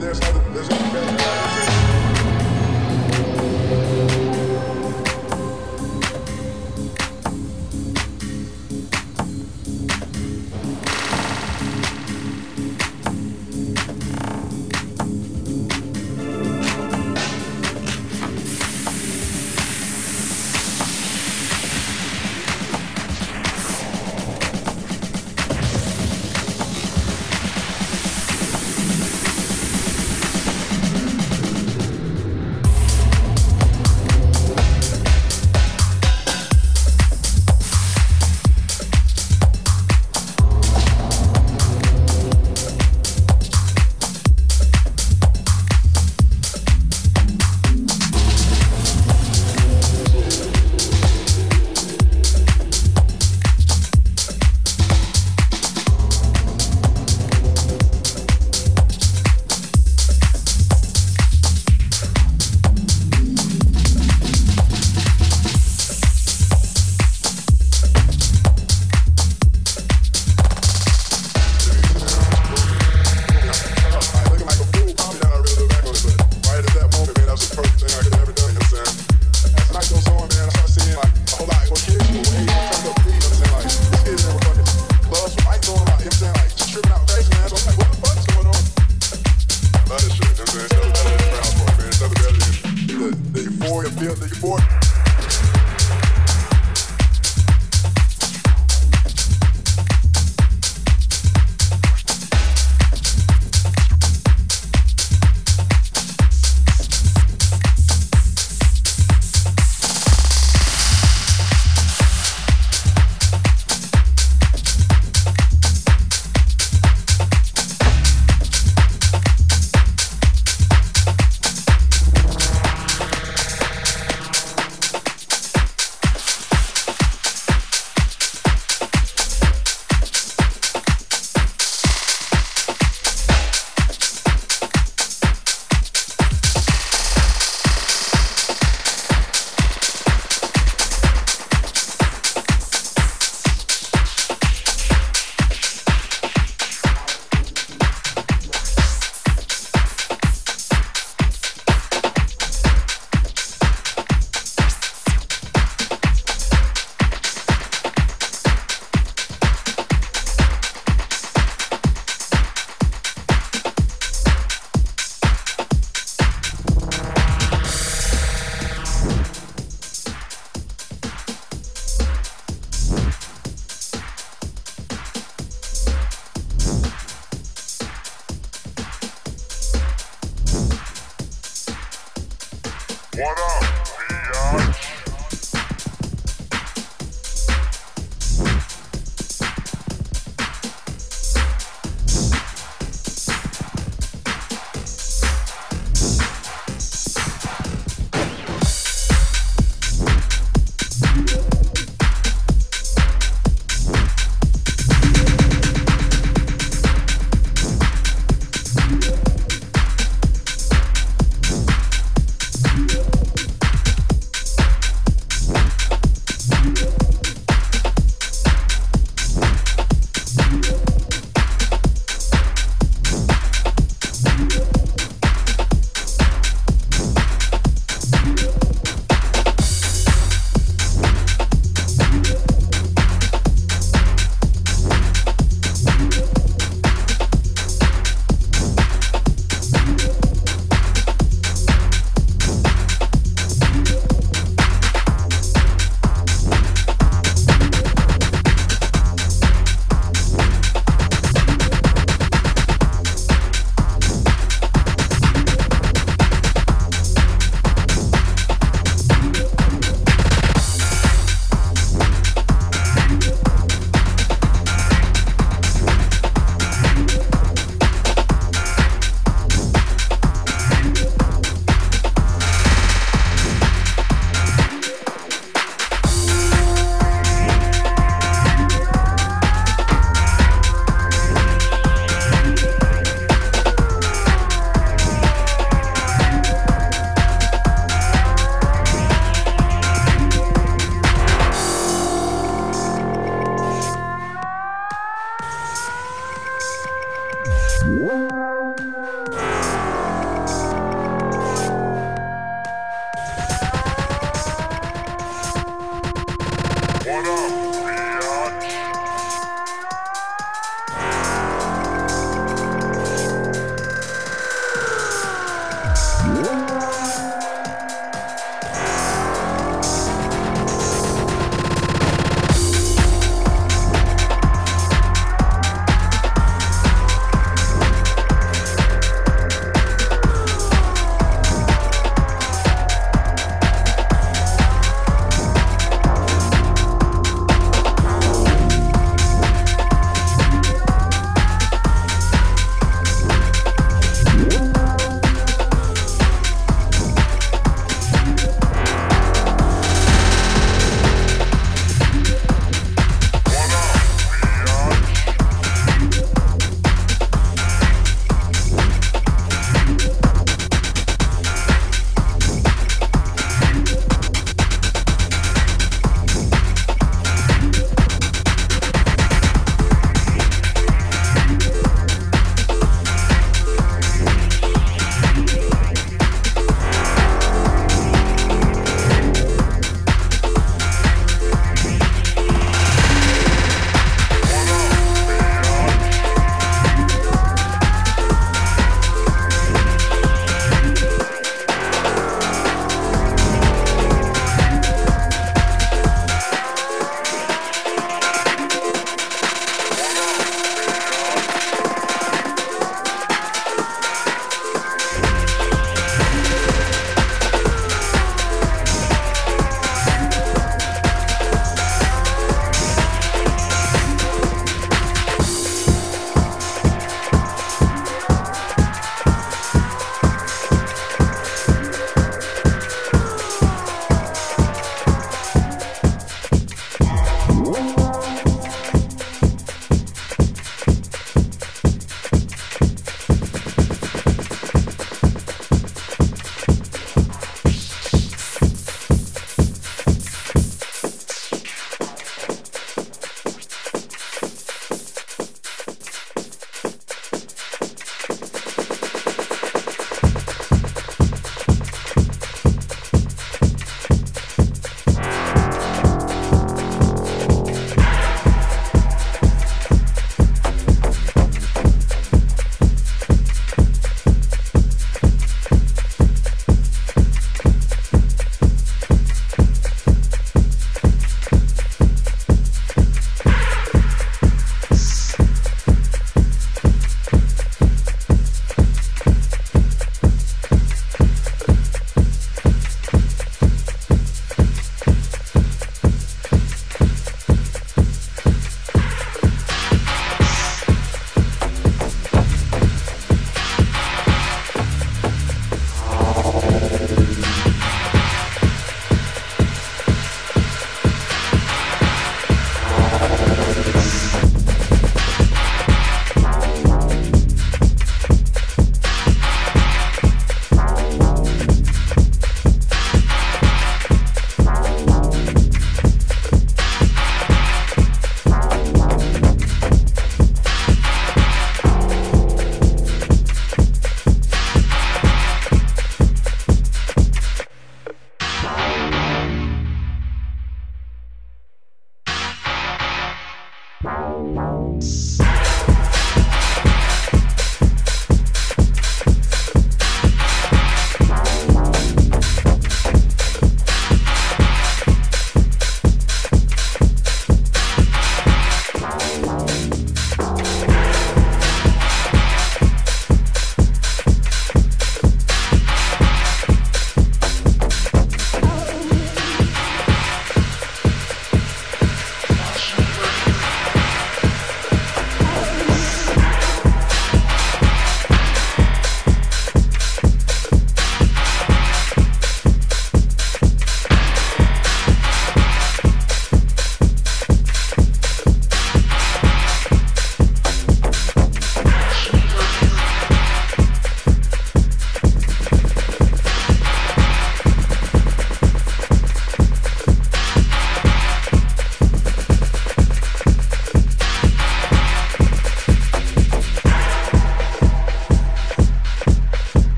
there's other, there's other.